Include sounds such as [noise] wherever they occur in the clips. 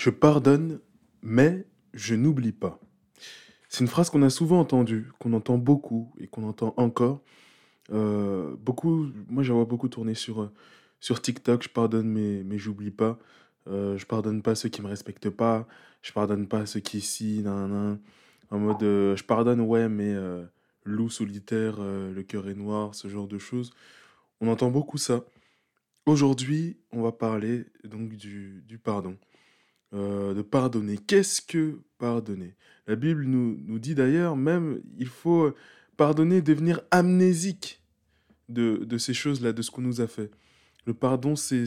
Je pardonne, mais je n'oublie pas. C'est une phrase qu'on a souvent entendue, qu'on entend beaucoup et qu'on entend encore. Euh, beaucoup, moi, j'en vois beaucoup tourner sur, euh, sur TikTok. Je pardonne, mais, mais j'oublie pas. Euh, je pardonne pas ceux qui me respectent pas. Je pardonne pas ceux qui ici, nan, en mode, je pardonne, ouais, mais loup solitaire, le cœur est noir, ce genre de choses. On entend beaucoup ça. Aujourd'hui, on va parler donc du pardon. Euh, de pardonner. Qu'est-ce que pardonner? La Bible nous, nous dit d'ailleurs même, il faut pardonner, devenir amnésique de, de ces choses-là, de ce qu'on nous a fait. Le pardon, c'est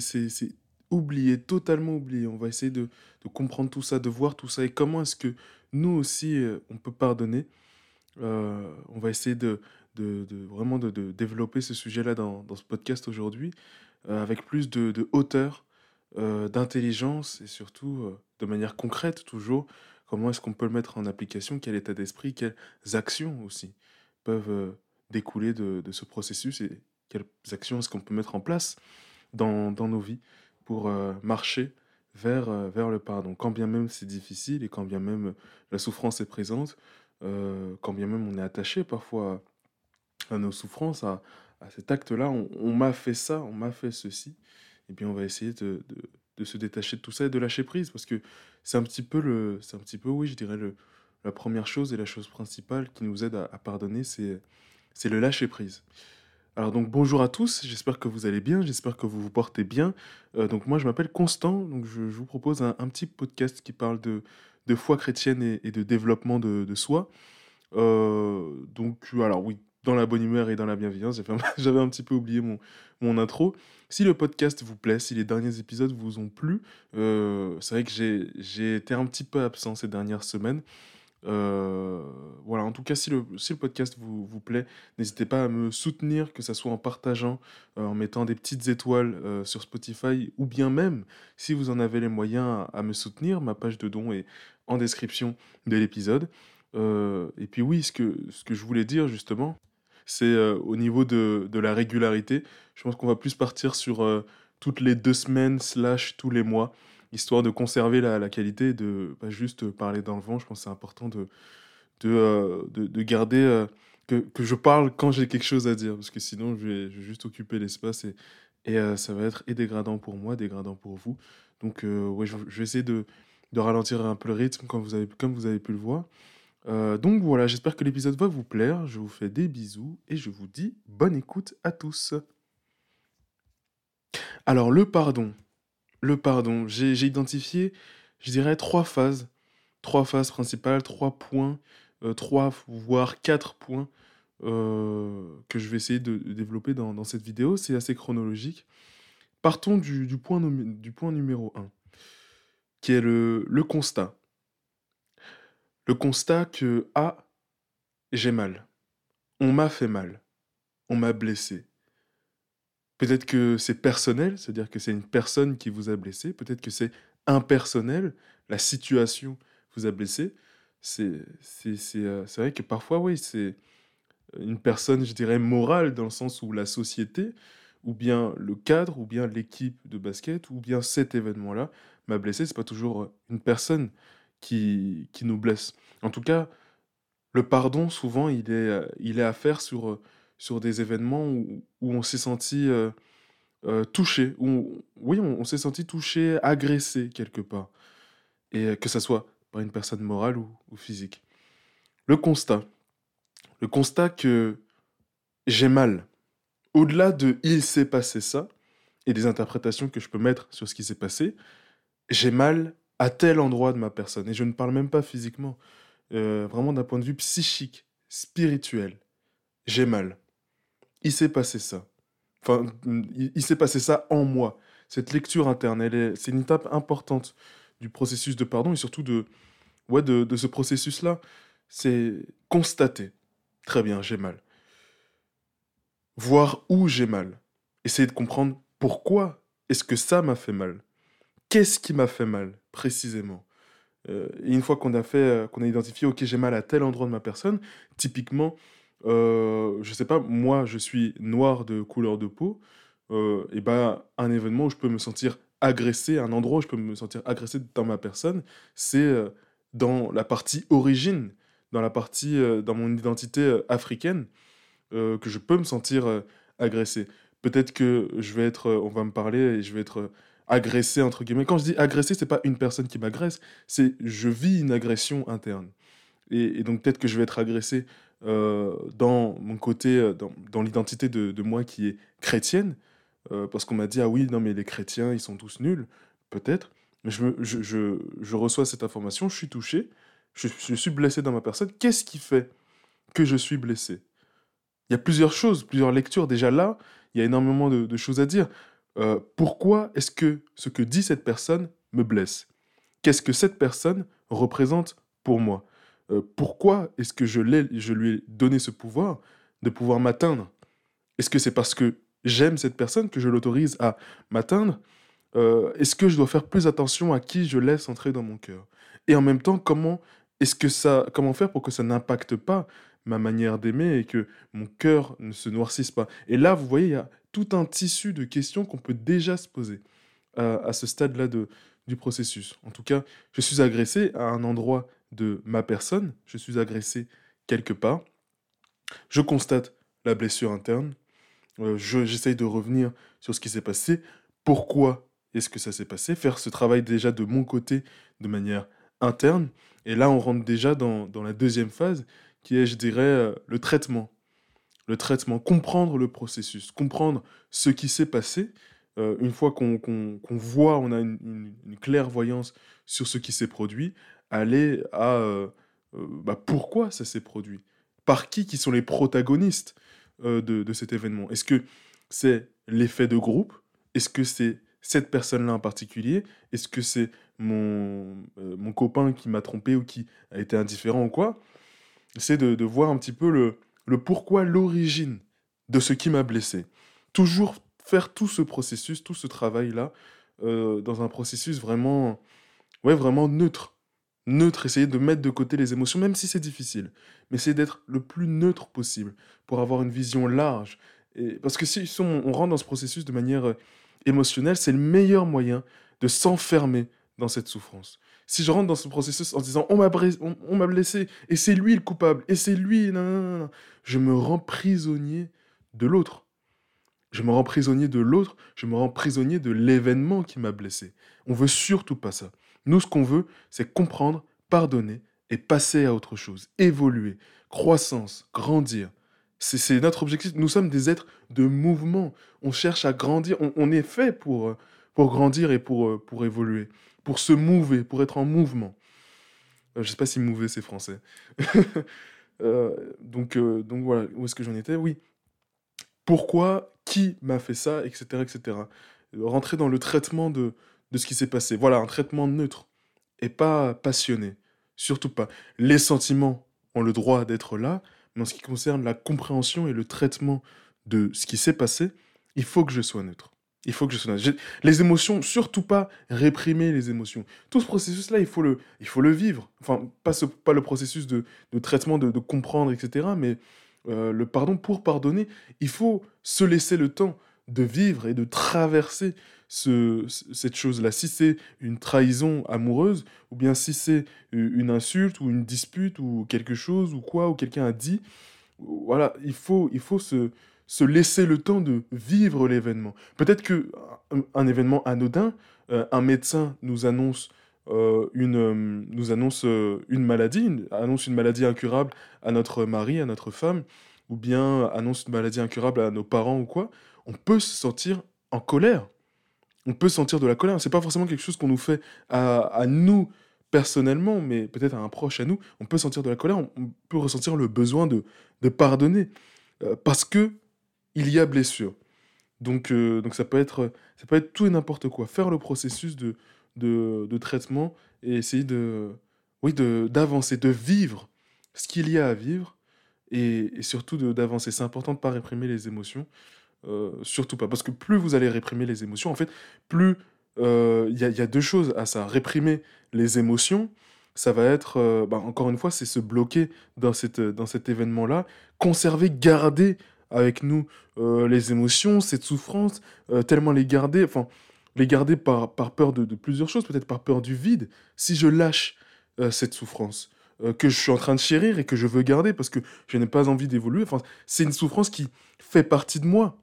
oublier, totalement oublier. On va essayer de, de, comprendre tout ça, de voir tout ça et comment est-ce que nous aussi, euh, on peut pardonner. Euh, on va essayer de, de, de vraiment de, développer ce sujet-là dans, dans, ce podcast aujourd'hui, avec plus de, hauteur, euh, d'intelligence et surtout euh, de manière concrète toujours, comment est-ce qu'on peut le mettre en application, quel état d'esprit, quelles actions aussi peuvent euh, découler de, de, ce processus et quelles actions est-ce qu'on peut mettre en place dans, dans nos vies pour marcher vers, vers le pardon. Quand bien même c'est difficile et quand bien même la souffrance est présente, quand bien même on est attaché parfois à, nos souffrances, à, à cet acte-là, on, on m'a fait ça, on m'a fait ceci et bien on va essayer de, de, se détacher de tout ça et de lâcher prise parce que c'est un petit peu le c'est un petit peu oui je dirais le, la première chose et la chose principale qui nous aide à, pardonner c'est c'est le lâcher prise. Alors donc bonjour à tous j'espère que vous allez bien j'espère que vous vous portez bien. Euh, donc moi je m'appelle Constant donc je, je vous propose un, petit podcast qui parle de, de foi chrétienne et, et de développement de, de soi. Euh, donc alors oui dans la bonne humeur et dans la bienveillance. [laughs] J'avais un petit peu oublié mon, mon intro. Si le podcast vous plaît, si les derniers épisodes vous ont plu, euh, c'est vrai que j'ai été un petit peu absent ces dernières semaines. Euh, voilà, en tout cas, si le, si le podcast vous, vous plaît, n'hésitez pas à me soutenir, que ce soit en partageant, euh, en mettant des petites étoiles sur Spotify, ou bien même, si vous en avez les moyens, à, me soutenir. Ma page de don est en description de l'épisode. Et puis oui, ce que, ce que je voulais dire justement, c'est euh, au niveau de, de, la régularité. Je pense qu'on va plus partir sur euh, toutes les deux semaines, slash tous les mois, histoire de conserver la, la qualité et de pas juste parler dans le vent. Je pense que c'est important de, de, euh, de, de, garder que, que je parle quand j'ai quelque chose à dire, parce que sinon je vais, juste occuper l'espace et, et ça va être dégradant pour moi, dégradant pour vous. Donc ouais, je, je, vais essayer de, de ralentir un peu le rythme vous avez, comme vous avez pu le voir. Euh, donc voilà, j'espère que l'épisode va vous plaire. Je vous fais des bisous et je vous dis bonne écoute à tous. Alors le pardon, le pardon, j'ai identifié, je dirais, trois phases, trois phases principales, trois points, euh, trois voire quatre points euh, que je vais essayer de, développer dans, cette vidéo. C'est assez chronologique. Partons du, point, numéro 1, qui est le constat le constat que ah, j'ai mal. On m'a fait mal. On m'a blessé. Peut-être que c'est personnel, c'est-à-dire que c'est une personne qui vous a blessé. Peut-être que c'est impersonnel, la situation vous a blessé. C'est euh, vrai que parfois, oui, c'est une personne, je dirais, morale, dans le sens où la société, ou bien le cadre, ou bien l'équipe de basket, ou bien cet événement-là m'a blessé. C'est pas toujours une personne qui, qui nous blesse. En tout cas, le pardon, souvent, il est, il est à faire sur, sur des événements où, où on s'est senti euh, euh, touché, où oui, on, s'est senti touché, agressé quelque part, et que ce soit par une personne morale ou physique. Le constat. Le constat que j'ai mal. Au-delà de il s'est passé ça, et des interprétations que je peux mettre sur ce qui s'est passé, j'ai mal à tel endroit de ma personne. Et je ne parle même pas physiquement, euh, vraiment d'un point de vue psychique, spirituel. J'ai mal. Il s'est passé ça. Enfin, il, s'est passé ça en moi. Cette lecture interne, c'est une étape importante du processus de pardon et surtout de, ouais, de ce processus-là. C'est constater. Très bien, j'ai mal. Voir où j'ai mal. Essayer de comprendre pourquoi est-ce que ça m'a fait mal qu'est-ce qui m'a fait mal? Précisément euh, et une fois qu'on a fait, euh, qu'on a identifié, ok, j'ai mal à tel endroit de ma personne, typiquement, euh, je sais pas, moi, je suis noir de couleur de peau, euh, et ben, un événement où je peux me sentir agressé, un endroit où je peux me sentir agressé dans ma personne, c'est dans la partie origine, dans la partie, dans mon identité africaine, que je peux me sentir agressé. Peut-être que je vais être, on va me parler et je vais être agressé entre guillemets. Quand je dis agressé, c'est pas une personne qui m'agresse, c'est je vis une agression interne. Et, donc peut-être que je vais être agressé dans mon côté, dans, l'identité de, de, moi qui est chrétienne, euh, parce qu'on m'a dit, ah oui, non, mais les chrétiens, ils sont tous nuls, peut-être. Mais je, je, je, je, reçois cette information, je suis touché, je, suis blessé dans ma personne. Qu'est-ce qui fait que je suis blessé? Il y a plusieurs choses, plusieurs lectures. Déjà là, il y a énormément de choses à dire. Euh, pourquoi est-ce que ce que dit cette personne me blesse? Qu'est-ce que cette personne représente pour moi? Euh, Pourquoi est-ce que je, lui ai donné ce pouvoir de pouvoir m'atteindre? Est-ce que c'est parce que j'aime cette personne, que je l'autorise à m'atteindre, euh, est-ce que je dois faire plus attention à qui je laisse entrer dans mon cœur? Et en même temps, comment est-ce que ça, comment faire pour que ça n'impacte pas ma manière d'aimer et que mon cœur ne se noircisse pas? Et là, vous voyez, il y a tout un tissu de questions qu'on peut déjà se poser euh, à ce stade-là du processus. En tout cas, je suis agressé à un endroit de ma personne, je suis agressé quelque part, je constate la blessure interne, euh, j'essaye de revenir sur ce qui s'est passé, pourquoi est-ce que ça s'est passé, faire ce travail déjà de mon côté de manière interne. Et là, on rentre déjà dans, dans la deuxième phase, qui est, je dirais, euh, le traitement. Le traitement, comprendre le processus, comprendre ce qui s'est passé. Euh, une fois qu'on voit, on a une, clairvoyance sur ce qui s'est produit, aller à bah, pourquoi ça s'est produit, par qui qui sont les protagonistes euh, de, cet événement? Est-ce que c'est l'effet de groupe? Est-ce que c'est cette personne-là en particulier? Est-ce que c'est mon, euh, mon copain qui m'a trompé ou qui a été indifférent ou quoi? C'est de, voir un petit peu le, le pourquoi, l'origine de ce qui m'a blessé. Toujours faire tout ce processus, tout ce travail-là, euh, dans un processus vraiment, ouais, vraiment neutre neutre, essayer de mettre de côté les émotions, même si c'est difficile. Mais essayer d'être le plus neutre possible pour avoir une vision large. Et, parce que si on, rentre dans ce processus de manière euh, émotionnelle, c'est le meilleur moyen de s'enfermer dans cette souffrance. Si je rentre dans ce processus en disant on m'a on, blessé et c'est lui le coupable et c'est lui, non, je me rends prisonnier de l'autre. Je me rends prisonnier de l'autre, je me rends prisonnier de l'événement qui m'a blessé. On veut surtout pas ça. Nous, ce qu'on veut, c'est comprendre, pardonner et passer à autre chose, évoluer, croissance, grandir. C'est notre objectif. Nous sommes des êtres de mouvement. On cherche à grandir. On, est fait pour, pour grandir et pour, pour évoluer, pour se mouver, pour être en mouvement. Euh, je ne sais pas si mouver, c'est français. [laughs] donc, donc voilà, où est-ce que j'en étais? Oui. Pourquoi? Qui m'a fait ça? Etc. etc. Rentrer dans le traitement de, de ce qui s'est passé. Voilà, un traitement neutre et pas passionné. Surtout pas. Les sentiments ont le droit d'être là, mais en ce qui concerne la compréhension et le traitement de ce qui s'est passé, il faut que je sois neutre. Il faut que je sois neutre. Les émotions, surtout pas réprimer les émotions. Tout ce processus-là, il, faut le, il faut le vivre. Enfin, pas, ce, pas le processus de, traitement, de, comprendre, etc., mais euh, le pardon pour pardonner, il faut se laisser le temps de vivre et de traverser cette chose-là. Si c'est une trahison amoureuse, ou bien si c'est une insulte ou une dispute ou quelque chose ou quoi, ou quelqu'un a dit, voilà, il faut, il faut se, se laisser le temps de vivre l'événement. Peut-être que un, événement anodin, euh, un médecin nous annonce euh, une, euh, nous annonce une maladie, annonce une maladie incurable à notre mari, à notre femme, ou bien annonce une maladie incurable à nos parents ou quoi, on peut se sentir en colère on peut sentir de la colère. C'est pas forcément quelque chose qu'on nous fait à, nous personnellement, mais peut-être à un proche à nous. On peut sentir de la colère, on, peut ressentir le besoin de, pardonner euh, parce que il y a blessure. Donc, euh, donc ça peut être ça peut être tout et n'importe quoi. Faire le processus de, de, traitement et essayer de oui d'avancer, de, vivre ce qu'il y a à vivre et, et surtout d'avancer. C'est important de ne pas réprimer les émotions. Euh, surtout pas. Parce que plus vous allez réprimer les émotions, en fait, plus euh, il y, a deux choses à ça. Réprimer les émotions, ça va être, bah, encore une fois, c'est se bloquer dans, cette, dans cet événement-là, conserver, garder avec nous les émotions, cette souffrance, tellement les garder. Enfin, les garder par, par peur de, plusieurs choses, peut-être par peur du vide, si je lâche euh, cette souffrance euh, que je suis en train de chérir et que je veux garder parce que je n'ai pas envie d'évoluer. Enfin, c'est une souffrance qui fait partie de moi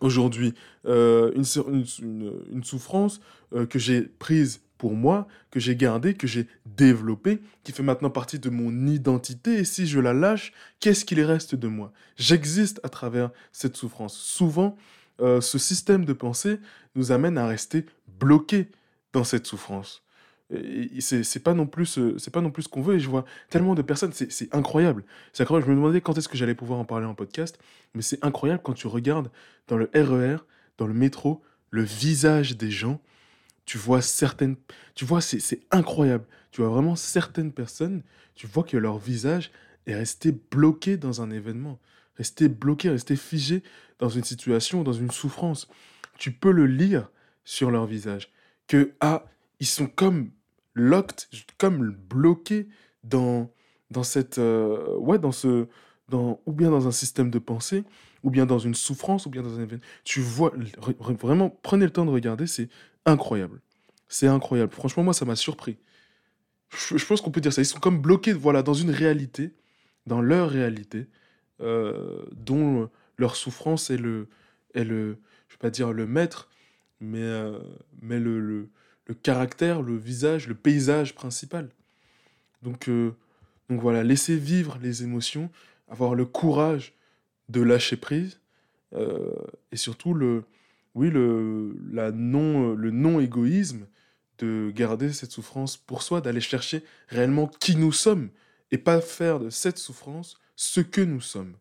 aujourd'hui. Euh, une, une, souffrance que j'ai prise pour moi, que j'ai gardée, que j'ai développée, qui fait maintenant partie de mon identité. Et si je la lâche, qu'est-ce qu'il reste de moi? J'existe à travers cette souffrance. Souvent, euh, ce système de pensée nous amène à rester bloqués dans cette souffrance. C'est pas non plus c'est pas non plus ce qu'on veut et je vois tellement de personnes c'est incroyable c'est incroyable je me demandais quand est-ce que j'allais pouvoir en parler en podcast mais c'est incroyable quand tu regardes dans le RER e dans le métro le visage des gens tu vois certaines tu vois c'est incroyable tu vois vraiment certaines personnes tu vois que leur visage est resté bloqué dans un événement rester bloqué, rester figé dans une situation, dans une souffrance. Tu peux le lire sur leur visage. Que, ah, ils sont comme locked, comme bloqués dans, dans cette, euh, ouais, dans ce, dans, ou bien dans un système de pensée, ou bien dans une souffrance, ou bien dans un événement. Tu vois, vraiment, prenez le temps de regarder, c'est incroyable. C'est incroyable. Franchement, moi, ça m'a surpris. Je, pense qu'on peut dire ça. Ils sont comme bloqués, voilà, dans une réalité, dans leur réalité, euh, dont leur souffrance est le, est le, je vais pas dire le maître, mais, euh, mais le, le, le, caractère, le visage, le paysage principal. Donc, euh, donc voilà, laisser vivre les émotions, avoir le courage de lâcher prise, et surtout le, oui, le, non, le non-égoïsme de garder cette souffrance pour soi, d'aller chercher réellement qui nous sommes, et pas faire de cette souffrance ce que nous sommes.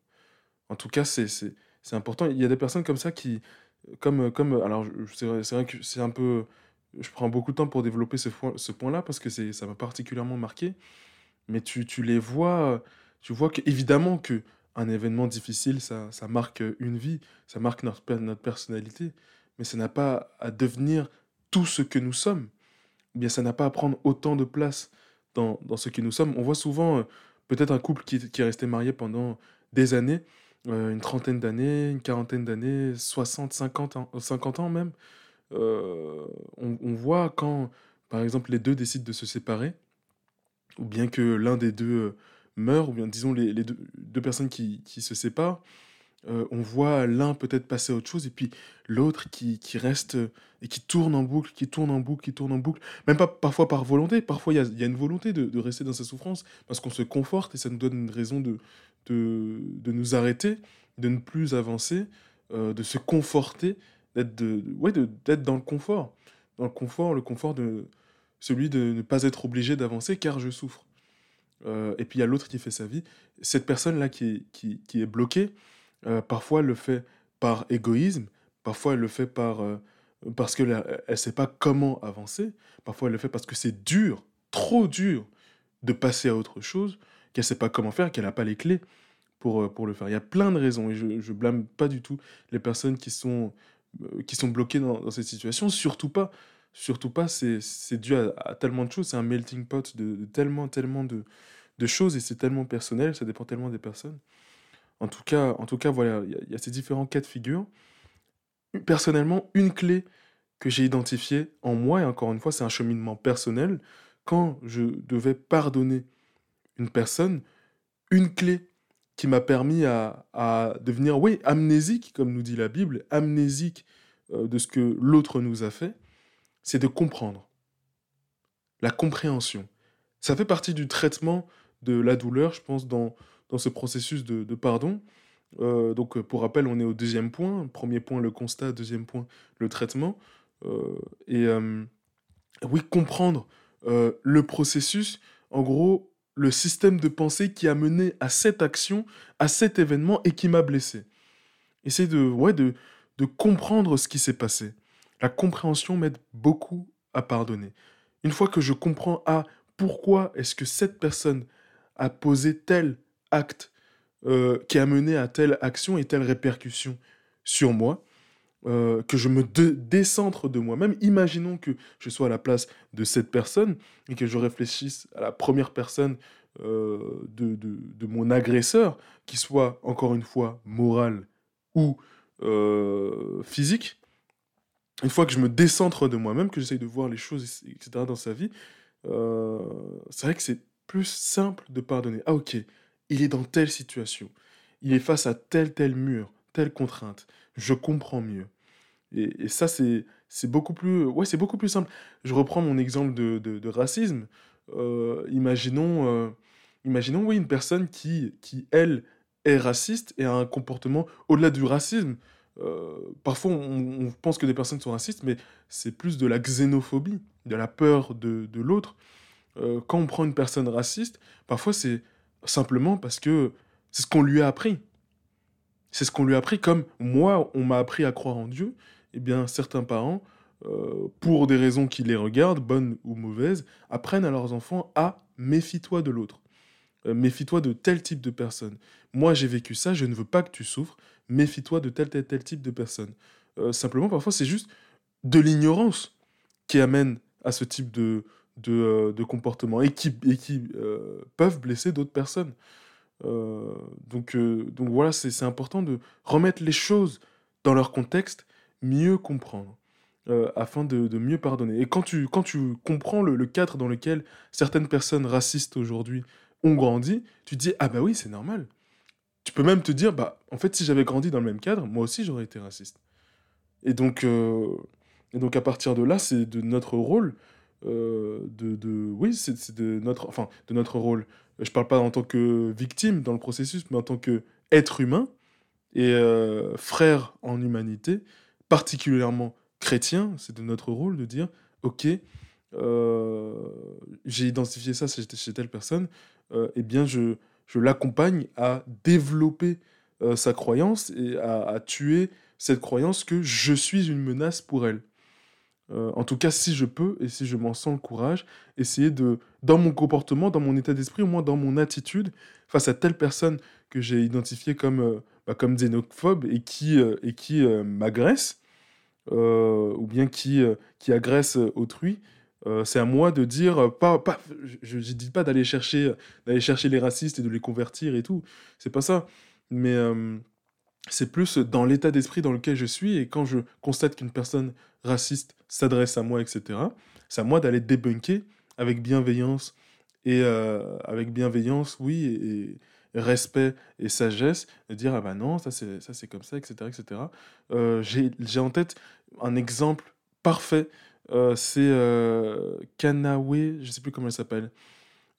En tout cas, c'est important. Il y a des personnes comme ça qui, comme, comme alors c'est vrai, que c'est un peu, je prends beaucoup de temps pour développer ce, ce point-là parce que ça m'a particulièrement marqué. Mais tu, tu, les vois, tu vois qu'évidemment que un événement difficile, ça, marque une vie, ça marque notre, notre personnalité, mais ça n'a pas à devenir tout ce que nous sommes. Ou bien ça n'a pas à prendre autant de place dans, dans ce que nous sommes. On voit souvent peut-être un couple qui, qui est resté marié pendant des années, euh, une trentaine d'années, une quarantaine d'années, 60, 50 ans, 50 ans même. Euh, on, voit quand, par exemple, les deux décident de se séparer, ou bien que l'un des deux meurt, ou bien disons les, les deux, personnes qui, qui se séparent, euh, on voit l'un peut-être passer à autre chose et puis l'autre qui, qui, reste et qui tourne en boucle, qui tourne en boucle, qui tourne en boucle. Même pas parfois par volonté, parfois il y a, y a, une volonté de, de, rester dans sa souffrance parce qu'on se conforte et ça nous donne une raison de, de, de nous arrêter, de ne plus avancer, euh, de se conforter, d'être de, ouais, d'être dans le confort. Dans le confort, le confort de celui de ne pas être obligé d'avancer car je souffre. Euh, et puis il y a l'autre qui fait sa vie. Cette personne-là qui, qui, qui est bloquée, euh, parfois, elle le fait par égoïsme, parfois, elle le fait par, euh, parce qu'elle ne sait pas comment avancer, parfois, elle le fait parce que c'est dur, trop dur de passer à autre chose, qu'elle ne sait pas comment faire, qu'elle n'a pas les clés pour, pour le faire. Il y a plein de raisons, et je ne blâme pas du tout les personnes qui sont, qui sont bloquées dans, cette situation, surtout pas. Surtout pas, c'est dû à, tellement de choses, c'est un melting pot de, tellement, tellement de, de choses, et c'est tellement personnel, ça dépend tellement des personnes. En tout cas, en tout cas voilà, il y, a ces différents cas de figure. Personnellement, une clé que j'ai identifiée en moi, et encore une fois, c'est un cheminement personnel, quand je devais pardonner une personne, une clé qui m'a permis à, devenir, oui, amnésique, comme nous dit la Bible, amnésique euh, de ce que l'autre nous a fait, c'est de comprendre. La compréhension. Ça fait partie du traitement de la douleur, je pense, dans, dans ce processus de, pardon. Euh, donc, pour rappel, on est au deuxième point. Premier point, le constat. Deuxième point, le traitement. Euh, et euh, oui, comprendre le processus. En gros, le système de pensée qui a mené à cette action, à cet événement et qui m'a blessé. Essayer de, ouais, de, de comprendre ce qui s'est passé. La compréhension m'aide beaucoup à pardonner. Une fois que je comprends, ah, pourquoi est-ce que cette personne a posé tel acte euh, qui a mené à telle action et telle répercussion sur moi, euh, que je me décentre de moi-même. Imaginons que je sois à la place de cette personne et que je réfléchisse à la première personne euh, de, de, mon agresseur, qui soit encore une fois moral ou physique. Une fois que je me décentre de moi-même, que j'essaye de voir les choses, etc., dans sa vie, euh, c'est vrai que c'est plus simple de pardonner. Ah ok, il est dans telle situation, il est face à tel tel mur, telle contrainte, je comprends mieux. Et, ça, c'est beaucoup plus, ouais, c'est beaucoup plus simple. Je reprends mon exemple de, de, racisme. Euh, imaginons, euh, imaginons, oui, une personne qui, qui, elle, est raciste et a un comportement au-delà du racisme. Euh, parfois, on, pense que des personnes sont racistes, mais c'est plus de la xénophobie, de la peur de, l'autre. Euh, quand on prend une personne raciste, parfois c'est simplement parce que c'est ce qu'on lui a appris. C'est ce qu'on lui a appris, comme moi, on m'a appris à croire en Dieu. Eh bien, certains parents, euh, pour des raisons qui les regardent, bonnes ou mauvaises, apprennent à leurs enfants à méfie-toi de l'autre. Méfie-toi de tel type de personne. Moi, j'ai vécu ça, je ne veux pas que tu souffres méfie-toi de tel, tel, tel type de personne. Euh, simplement, parfois, c'est juste de l'ignorance qui amène à ce type de, de, euh, comportement et qui, et qui euh, peuvent blesser d'autres personnes. donc, donc voilà, c'est important de remettre les choses dans leur contexte, mieux comprendre. afin de, mieux pardonner. Et quand tu, quand tu comprends le cadre dans lequel certaines personnes racistes aujourd'hui ont grandi, tu dis, ah bah oui, c'est normal tu peux même te dire, bah, en fait, si j'avais grandi dans le même cadre, moi aussi, j'aurais été raciste. Et donc, euh, et donc à partir de là, c'est de notre rôle, euh, de, de, oui, c'est de notre, enfin, de notre rôle. Je parle pas en tant que victime dans le processus, mais en tant que être humain et euh, frère en humanité, particulièrement chrétien, c'est de notre rôle de dire, ok, j'ai identifié ça chez telle personne, eh bien, je je l'accompagne à développer euh, sa croyance et à, tuer cette croyance que je suis une menace pour elle. Euh, en tout cas, si je peux et si je m'en sens le courage, essayer de, dans mon comportement, dans mon état d'esprit, au moins dans mon attitude, face à telle personne que j'ai identifiée comme, euh, bah, comme xénophobe et qui, et qui m'agresse, ou bien qui, qui agresse autrui, euh, c'est à moi de dire, euh, pas, pas, je ne dis pas d'aller chercher, d'aller chercher les racistes et de les convertir et tout. C'est pas ça. Mais euh, c'est plus dans l'état d'esprit dans lequel je suis et quand je constate qu'une personne raciste s'adresse à moi, etc. C'est à moi d'aller débunker avec bienveillance et avec bienveillance, oui, et, respect et sagesse, de dire ah bah non, ça c'est ça c'est comme ça, etc., etc. j'ai en tête un exemple parfait c'est euh, Kanawe, je sais plus comment elle s'appelle.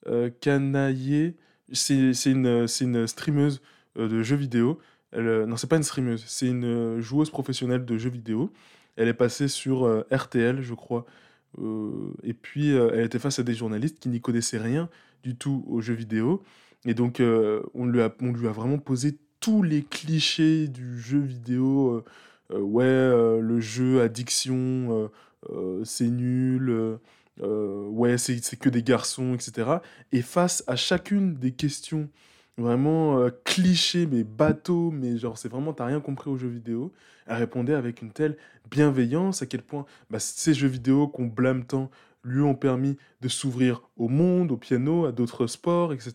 Euh, Kanaye, c'est une, une streameuse euh, de jeux vidéo. Elle, non, c'est pas une streameuse, c'est une joueuse professionnelle de jeux vidéo. Elle est passée sur RTL, je crois. et puis, elle était face à des journalistes qui n'y connaissaient rien du tout aux jeux vidéo. Et donc, on, lui a, on lui a vraiment posé tous les clichés du jeu vidéo. ouais, le jeu, addiction, euh, c'est nul, euh, euh, ouais, c'est que des garçons, etc. Et face à chacune des questions vraiment clichés, mais bateaux, mais genre c'est vraiment, t'as rien compris aux jeux vidéo, elle répondait avec une telle bienveillance à quel point bah, ces jeux vidéo qu'on blâme tant lui ont permis de s'ouvrir au monde, au piano, à d'autres sports, etc.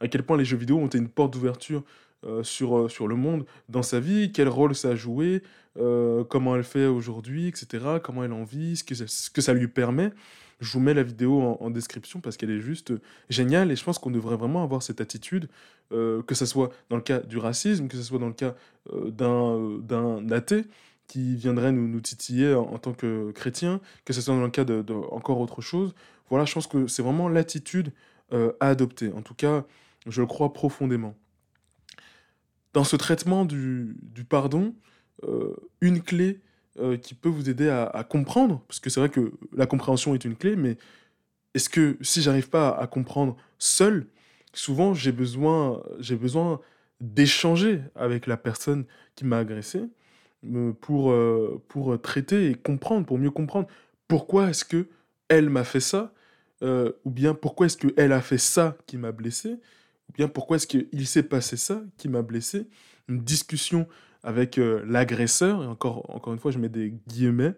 À quel point les jeux vidéo ont été une porte d'ouverture euh, sur, euh, sur le monde dans sa vie, quel rôle ça a joué, euh, comment elle fait aujourd'hui, etc., comment elle en vit, ce que, ce que ça lui permet. Je vous mets la vidéo en, description parce qu'elle est juste géniale et je pense qu'on devrait vraiment avoir cette attitude, que ce soit dans le cas du racisme, que ce soit dans le cas d'un athée qui viendrait nous, nous titiller en, tant que chrétien, que ce soit dans le cas de, encore autre chose. Voilà, je pense que c'est vraiment l'attitude à adopter. En tout cas, je le crois profondément dans ce traitement du, pardon, euh, une clé euh, qui peut vous aider à, comprendre, parce que c'est vrai que la compréhension est une clé, mais est-ce que si j'arrive pas à, comprendre seul, souvent j'ai besoin, d'échanger avec la personne qui m'a agressé pour, euh, pour traiter et comprendre, pour mieux comprendre pourquoi est-ce que elle m'a fait ça, ou bien pourquoi est-ce qu'elle a fait ça qui m'a blessé, bien pourquoi est-ce qu'il s'est passé ça qui m'a blessé Une discussion avec euh, l'agresseur, encore, encore une fois, je mets des guillemets.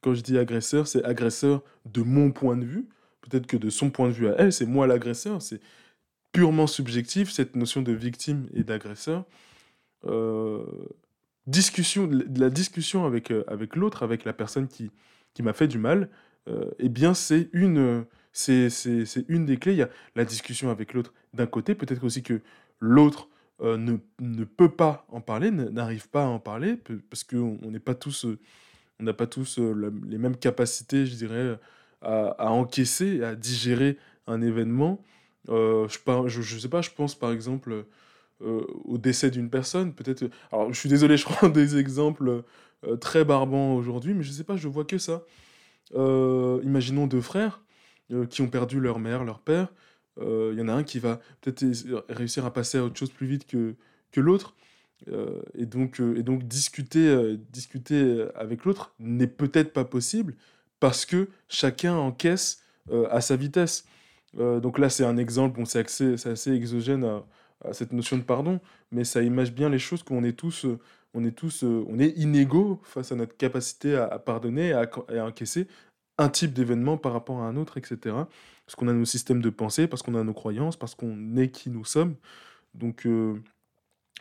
Quand je dis agresseur, c'est agresseur de mon point de vue. Peut-être que de son point de vue à elle, c'est moi l'agresseur. C'est purement subjectif, cette notion de victime et d'agresseur. Euh, discussion, la discussion avec, euh, avec l'autre, avec la personne qui, qui m'a fait du mal, euh, eh bien, c'est une, c'est, une des clés. Il y a la discussion avec l'autre d'un côté, peut-être aussi que l'autre euh, ne, ne peut pas en parler, n'arrive pas à en parler, parce qu'on on n'est pas tous, euh, on n'a pas tous euh, les mêmes capacités, je dirais, à, à encaisser, à digérer un événement. Je, par- je, je sais pas, je pense par exemple au décès d'une personne, peut-être. Alors, je suis désolé, [laughs] je prends des exemples très barbants aujourd'hui, mais je sais pas, je vois que ça. Imaginons deux frères euh, qui ont perdu leur mère, leur père. Euh, Il y en a un qui va peut-être réussir à passer à autre chose plus vite que, que l'autre. Euh, et, donc, et donc discuter, discuter avec l'autre n'est peut-être pas possible parce que chacun encaisse à sa vitesse. Donc là, c'est un exemple, bon, c'est assez, assez exogène à, cette notion de pardon, mais ça image bien les choses qu'on est tous, on est tous, on est inégaux face à notre capacité à, à pardonner, à, à encaisser un type d'événement par rapport à un autre, etc. Parce qu'on a nos systèmes de pensée, parce qu'on a nos croyances, parce qu'on est qui nous sommes. Donc, euh,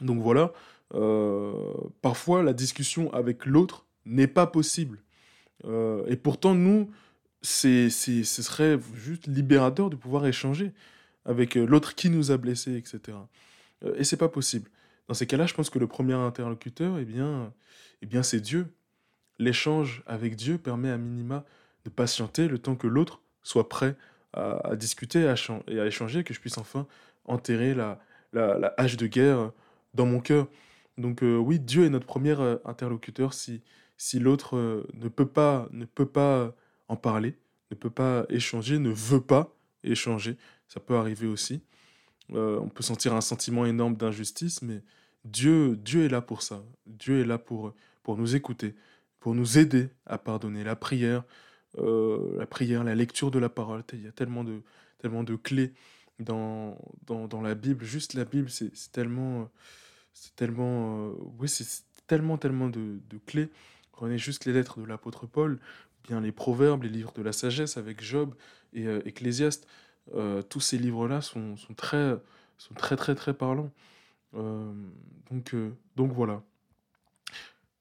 donc voilà, euh, parfois la discussion avec l'autre n'est pas possible. Euh, et pourtant, nous, c'est, ce serait juste libérateur de pouvoir échanger avec l'autre qui nous a blessés, etc. Et c'est pas possible. Dans ces cas-là, je pense que le premier interlocuteur, eh bien, eh bien c'est Dieu. L'échange avec Dieu permet à minima de patienter le temps que l'autre soit prêt à, discuter et à échanger, que je puisse enfin enterrer la, hache de guerre dans mon cœur. Donc euh, oui, Dieu est notre premier euh, interlocuteur si, si l'autre euh, ne peut pas, ne peut pas en parler, ne peut pas échanger, ne veut pas échanger. Ça peut arriver aussi. On peut sentir un sentiment énorme d'injustice, mais Dieu, Dieu est là pour ça. Dieu est là pour, pour nous écouter, pour nous aider à pardonner. La prière, euh, la prière, la lecture de la parole, il y a tellement de, tellement de clés dans, dans, la Bible. Juste la Bible, c'est tellement, c'est tellement, euh, oui, c'est tellement, tellement de, de clés. Prenez juste les lettres de l'apôtre Paul, bien les proverbes, les livres de la sagesse avec Job et euh, Ecclésiaste. Euh, tous ces livres-là sont, sont très, sont très, très, très parlants. Euh, donc, euh, donc voilà.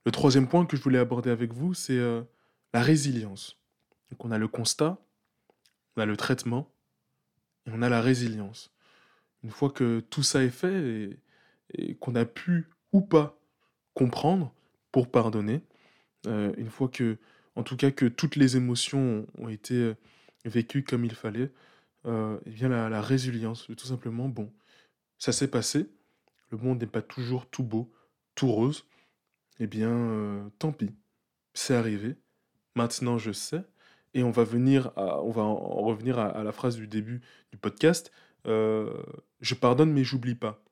Le troisième point que je voulais aborder avec vous, c'est euh, la résilience. Donc on a le constat, on a le traitement et on a la résilience. Une fois que tout ça est fait et, et qu'on a pu ou pas comprendre pour pardonner, euh, une fois que, en tout cas, que toutes les émotions ont, été euh, vécues comme il fallait, euh, et bien la, la résilience, tout simplement, bon, ça s'est passé, le monde n'est pas toujours tout beau, tout rose, eh bien, euh, tant pis, c'est arrivé, maintenant je sais, et on va en en revenir à, la phrase du début du podcast, euh, je pardonne mais j'oublie pas.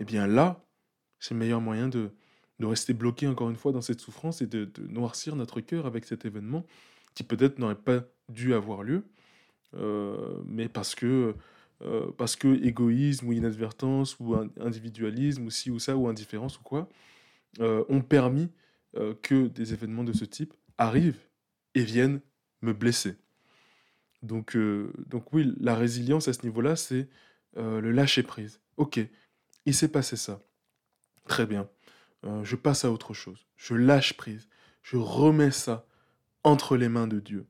Eh bien là, c'est le meilleur moyen de, rester bloqué encore une fois dans cette souffrance et de, noircir notre cœur avec cet événement qui peut-être n'aurait pas dû avoir lieu, euh, mais parce que, euh, parce que égoïsme ou inadvertance ou in- individualisme ou ci ou ça ou indifférence ou quoi, ont permis que des événements de ce type arrivent et viennent me blesser. Donc, euh, donc oui, la résilience à ce niveau-là, c'est euh, le lâcher-prise. Ok, il s'est passé ça. Très bien. Euh, je passe à autre chose. Je lâche prise. Je remets ça entre les mains de Dieu.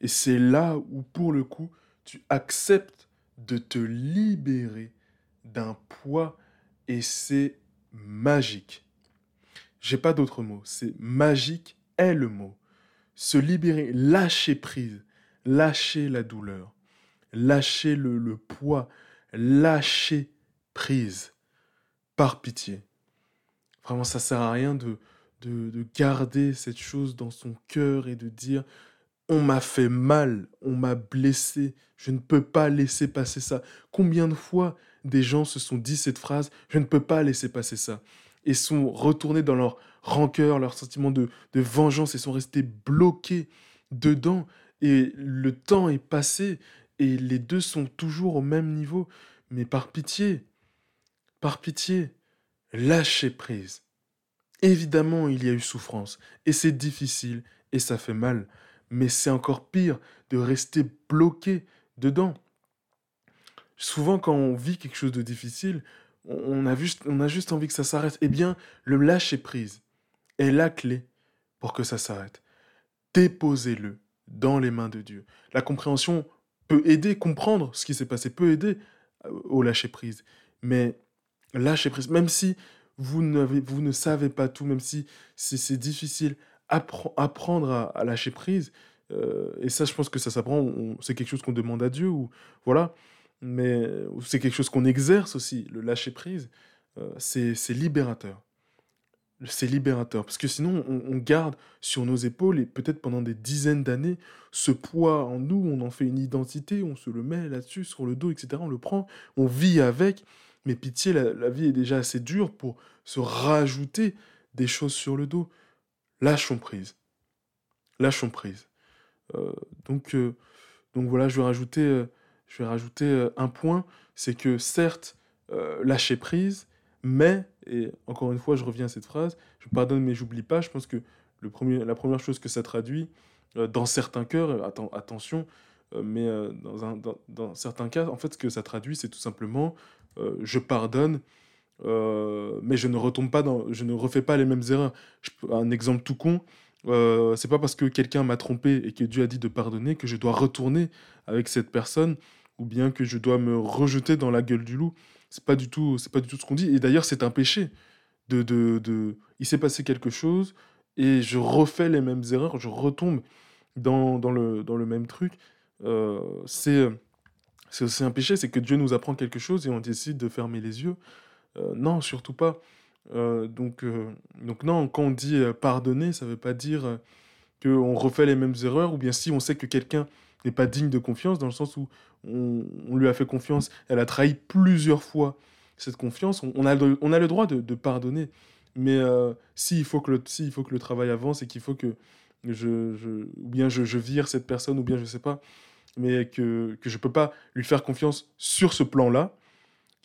Et c'est là où, pour le coup, tu acceptes de te libérer d'un poids et c'est magique. J'ai pas d'autre mot. C'est magique est le mot. Se libérer, lâcher prise, lâcher la douleur, lâcher le, le poids, lâcher prise. Par pitié. Vraiment, ça sert à rien de, de, de garder cette chose dans son cœur et de dire on m'a fait mal, on m'a blessé, je ne peux pas laisser passer ça. Combien de fois des gens se sont dit cette phrase je ne peux pas laisser passer ça et sont retournés dans leur rancœur, leur sentiment de, vengeance et sont restés bloqués dedans et le temps est passé et les deux sont toujours au même niveau. Mais par pitié, par pitié, lâchez prise. Évidemment, il y a eu souffrance, et c'est difficile, et ça fait mal, mais c'est encore pire de rester bloqué dedans. Souvent, quand on vit quelque chose de difficile, on a, juste, on a juste envie que ça s'arrête. Eh bien, le lâcher-prise est la clé pour que ça s'arrête. Déposez-le dans les mains de Dieu. La compréhension peut aider, comprendre ce qui s'est passé, peut aider euh, au lâcher-prise. Mais lâcher-prise, même si vous, vous ne savez pas tout, même si c'est difficile, apprendre à, lâcher prise, euh, et ça, je pense que ça s'apprend, c'est quelque chose qu'on demande à Dieu, ou voilà, mais c'est quelque chose qu'on exerce aussi, le lâcher prise, euh, c'est libérateur c'est libérateur. Parce que sinon, on, garde sur nos épaules, et peut-être pendant des dizaines d'années, ce poids en nous, on en fait une identité, on se le met là-dessus, sur le dos, etc. On le prend, on vit avec. Mais pitié, la, vie est déjà assez dure pour se rajouter des choses sur le dos. Lâchons prise. Lâchons prise. Euh, donc, euh, donc voilà, je vais rajouter, euh, je vais rajouter un point, c'est que certes, lâcher prise, mais, et encore une fois, je reviens à cette phrase, je pardonne mais j'oublie pas, je pense que le premier, la première chose que ça traduit, euh, dans certains cœurs, euh, attention, euh, mais dans, un, dans, certains cas, en fait, ce que ça traduit, c'est tout simplement, je pardonne, mais je ne retombe pas dans, je ne refais pas les mêmes erreurs. un exemple tout con, c'est pas parce que quelqu'un m'a trompé et que Dieu a dit de pardonner que je dois retourner avec cette personne ou bien que je dois me rejeter dans la gueule du loup. C'est pas du tout, c'est pas du tout ce qu'on dit. Et d'ailleurs, c'est un péché. De, de, de... Il s'est passé quelque chose et je refais les mêmes erreurs, je retombe dans, dans, le, dans le même truc. Euh, c'est c'est un péché, c'est que Dieu nous apprend quelque chose et on décide de fermer les yeux. Euh, non, surtout pas. Euh, donc, donc non, quand on dit pardonner, ça veut pas dire qu'on refait les mêmes erreurs, ou bien si on sait que quelqu'un n'est pas digne de confiance, dans le sens où on, lui a fait confiance, elle a trahi plusieurs fois cette confiance, on, a, le, on a le droit de, pardonner. Mais euh, s'il faut, que le, faut que le travail avance et qu'il faut que je, je, ou bien je, vire cette personne, ou bien je sais pas, mais que, que je peux pas lui faire confiance sur ce plan-là,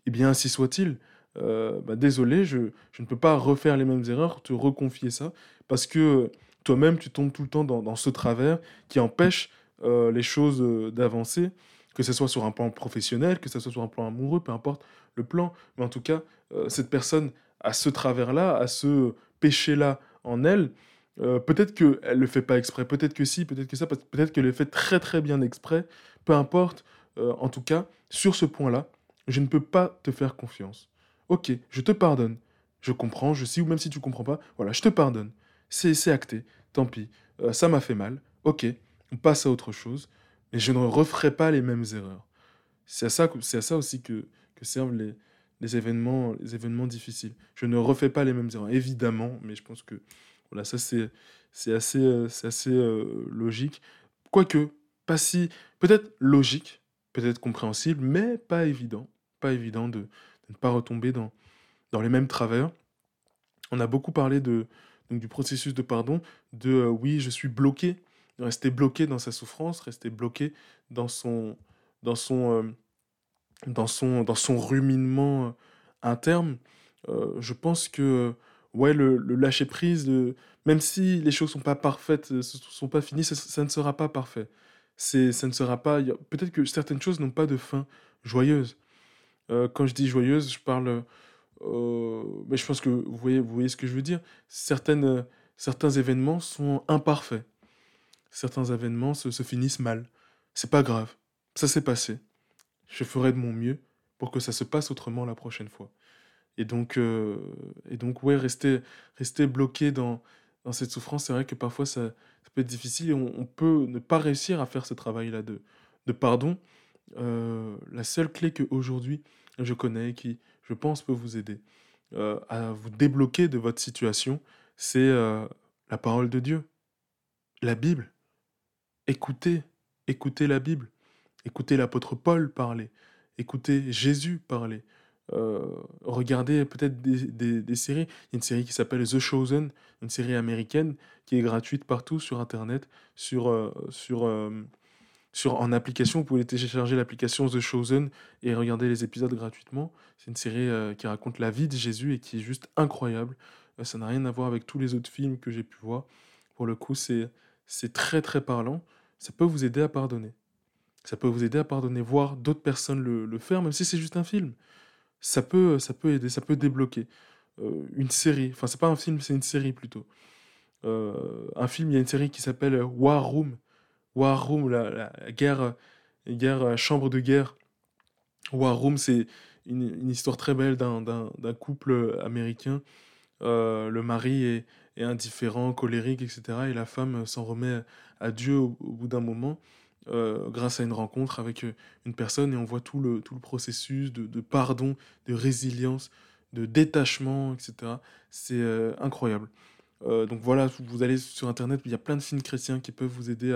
eh bien ainsi soit-il. Euh, bah, désolé, je, je, ne peux pas refaire les mêmes erreurs, te reconfier ça, parce que toi-même, tu tombes tout le temps dans ce travers qui empêche euh, les choses euh, d'avancer, que ce soit sur un plan professionnel, que ce soit sur un plan amoureux, peu importe le plan. Mais en tout cas, euh, cette personne a ce travers-là, a ce péché-là en elle. peut-être qu'elle ne le fait pas exprès, peut-être que si, peut-être que ça, peut-être qu'elle le fait très très bien exprès. Peu importe. en tout cas, sur ce point-là, je ne peux pas te faire confiance. Ok, je te pardonne. Je comprends, je sais, ou même si tu comprends pas, voilà, je te pardonne. C'est acté, tant pis. ça m'a fait mal. Ok, on passe à autre chose, mais je ne referai pas les mêmes erreurs. C'est à ça, c'est à ça aussi que, que servent les, les, événements, les événements difficiles. Je ne refais pas les mêmes erreurs, évidemment, mais je pense que voilà, ça c'est, c'est assez, euh, c'est assez euh, logique. Quoique, pas si, peut-être logique, peut-être compréhensible, mais pas évident. Pas évident de, ne pas retomber dans, dans les mêmes travers. On a beaucoup parlé de, du processus de pardon, de euh, oui, je suis bloqué rester bloqué dans sa souffrance, rester bloqué dans son, dans son, euh, dans son, dans son ruminement euh, interne. Euh, je pense que ouais, le, lâcher prise, même si les choses sont pas parfaites, ne sont pas finies, ça, ne sera pas parfait. C'est, ça ne sera pas. Peut-être que certaines choses n'ont pas de fin joyeuse. quand je dis joyeuse, je parle. mais je pense que vous voyez, vous voyez ce que je veux dire. Certaines, certains événements sont imparfaits certains événements se, finissent mal. C'est pas grave. Ça s'est passé. Je ferai de mon mieux pour que ça se passe autrement la prochaine fois. Et donc, euh, et donc ouais, rester, rester bloqué dans, dans cette souffrance, c'est vrai que parfois ça, peut être difficile et on, peut ne pas réussir à faire ce travail-là de, de pardon. Euh, la seule clé qu'aujourd'hui je connais et qui, je pense, peut vous aider euh, à vous débloquer de votre situation, c'est la parole de Dieu, la Bible. Écoutez, écoutez la Bible, écoutez l'apôtre Paul parler, écoutez Jésus parler. Euh, regardez peut-être des, séries. Il y a une série qui s'appelle The Chosen, une série américaine qui est gratuite partout sur Internet, sur, euh, sur, euh, sur, en application. Vous pouvez télécharger l'application The Chosen et regarder les épisodes gratuitement. C'est une série qui raconte la vie de Jésus et qui est juste incroyable. ça n'a rien à voir avec tous les autres films que j'ai pu voir. Pour le coup, c'est c'est très très parlant. Ça peut vous aider à pardonner. Ça peut vous aider à pardonner, voir d'autres personnes le, faire, même si c'est juste un film. ça peut, ça peut aider, ça peut débloquer. une série, enfin c'est pas un film, c'est une série plutôt. un film, il y a une série qui s'appelle War Room. War Room, la, guerre, guerre, chambre de guerre. War Room, c'est une, histoire très belle d'un couple américain. le mari est, est, indifférent, colérique, etc. Et la femme s'en remet à Dieu au bout d'un moment. Euh, grâce à une rencontre avec euh, une personne et on voit tout le, tout le processus de, pardon, de résilience, de détachement, etc. C'est euh, incroyable. donc voilà, vous allez sur Internet, il y a plein de films chrétiens qui peuvent vous aider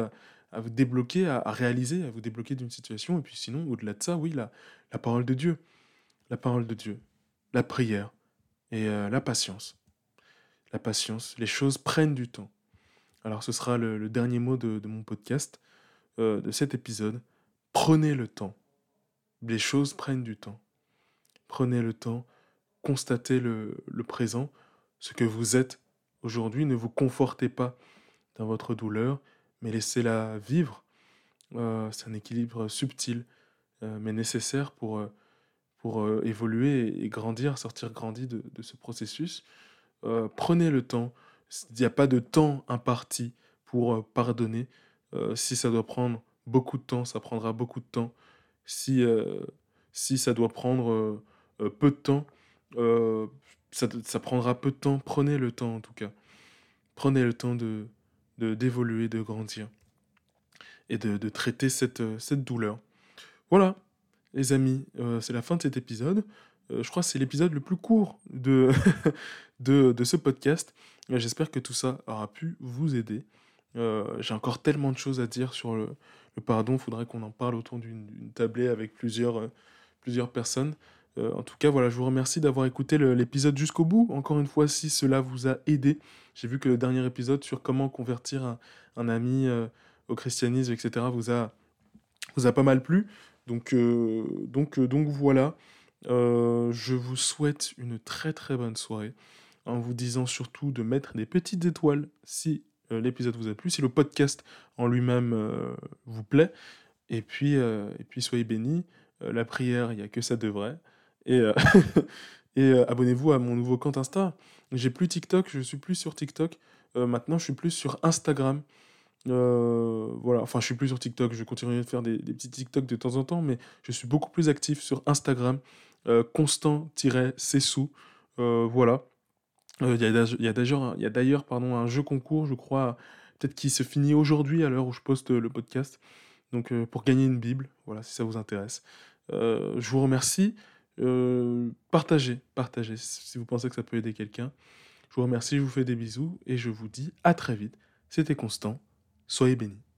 à, vous débloquer, à, réaliser, à vous débloquer d'une situation. Et puis sinon, au-delà de ça, oui, la, la parole de Dieu. La parole de Dieu. La prière. Et la patience. La patience. Les choses prennent du temps. Alors ce sera le, dernier mot de mon podcast. Euh, de cet épisode, prenez le temps. Les choses prennent du temps. Prenez le temps, constatez le, présent, ce que vous êtes aujourd'hui. Ne vous confortez pas dans votre douleur, mais laissez-la vivre. Euh, c'est un équilibre subtil, euh, mais nécessaire pour, pour évoluer et, grandir, sortir grandi de, de ce processus. Prenez le temps. Il n'y a pas de temps imparti pour pardonner. Euh, si ça doit prendre beaucoup de temps, ça prendra beaucoup de temps. Si, euh, si ça doit prendre euh, peu de temps, ça, ça, prendra peu de temps. Prenez le temps en tout cas. Prenez le temps de d'évoluer, de, grandir et de, de traiter cette, cette douleur. Voilà, les amis, c'est la fin de cet épisode. Je crois que c'est l'épisode le plus court de, [laughs] de, de ce podcast. J'espère que tout ça aura pu vous aider. Euh, j'ai encore tellement de choses à dire sur le, pardon. Il faudrait qu'on en parle autour d'une tablée avec plusieurs, euh, plusieurs personnes. Euh, en tout cas, voilà, je vous remercie d'avoir écouté l'épisode jusqu'au bout. Encore une fois, si cela vous a aidé, j'ai vu que le dernier épisode sur comment convertir un, un ami au christianisme, etc., vous a, vous a pas mal plu. Donc, donc, donc voilà. Je vous souhaite une très très bonne soirée en vous disant surtout de mettre des petites étoiles si euh, l'épisode vous a plu, si le podcast en lui-même euh, vous plaît. Et puis, euh, et puis soyez bénis. la prière, il n'y a que ça de vrai. Et, [laughs] et abonnez-vous à mon nouveau compte Insta. J'ai plus TikTok, je suis plus sur TikTok. maintenant, je suis plus sur Instagram. voilà, enfin, je suis plus sur TikTok. Je continue de faire des, des, petits TikTok de temps en temps, mais je suis beaucoup plus actif sur Instagram. Voilà. Euh, il y a d'ailleurs il y a d'ailleurs un jeu concours, je crois, peut-être qui se finit aujourd'hui à l'heure où je poste le podcast. Donc euh, pour gagner une Bible, voilà, si ça vous intéresse. Euh, je vous remercie. partagez, partagez si vous pensez que ça peut aider quelqu'un. Je vous remercie, je vous fais des bisous et je vous dis à très vite. C'était Constant. Soyez bénis.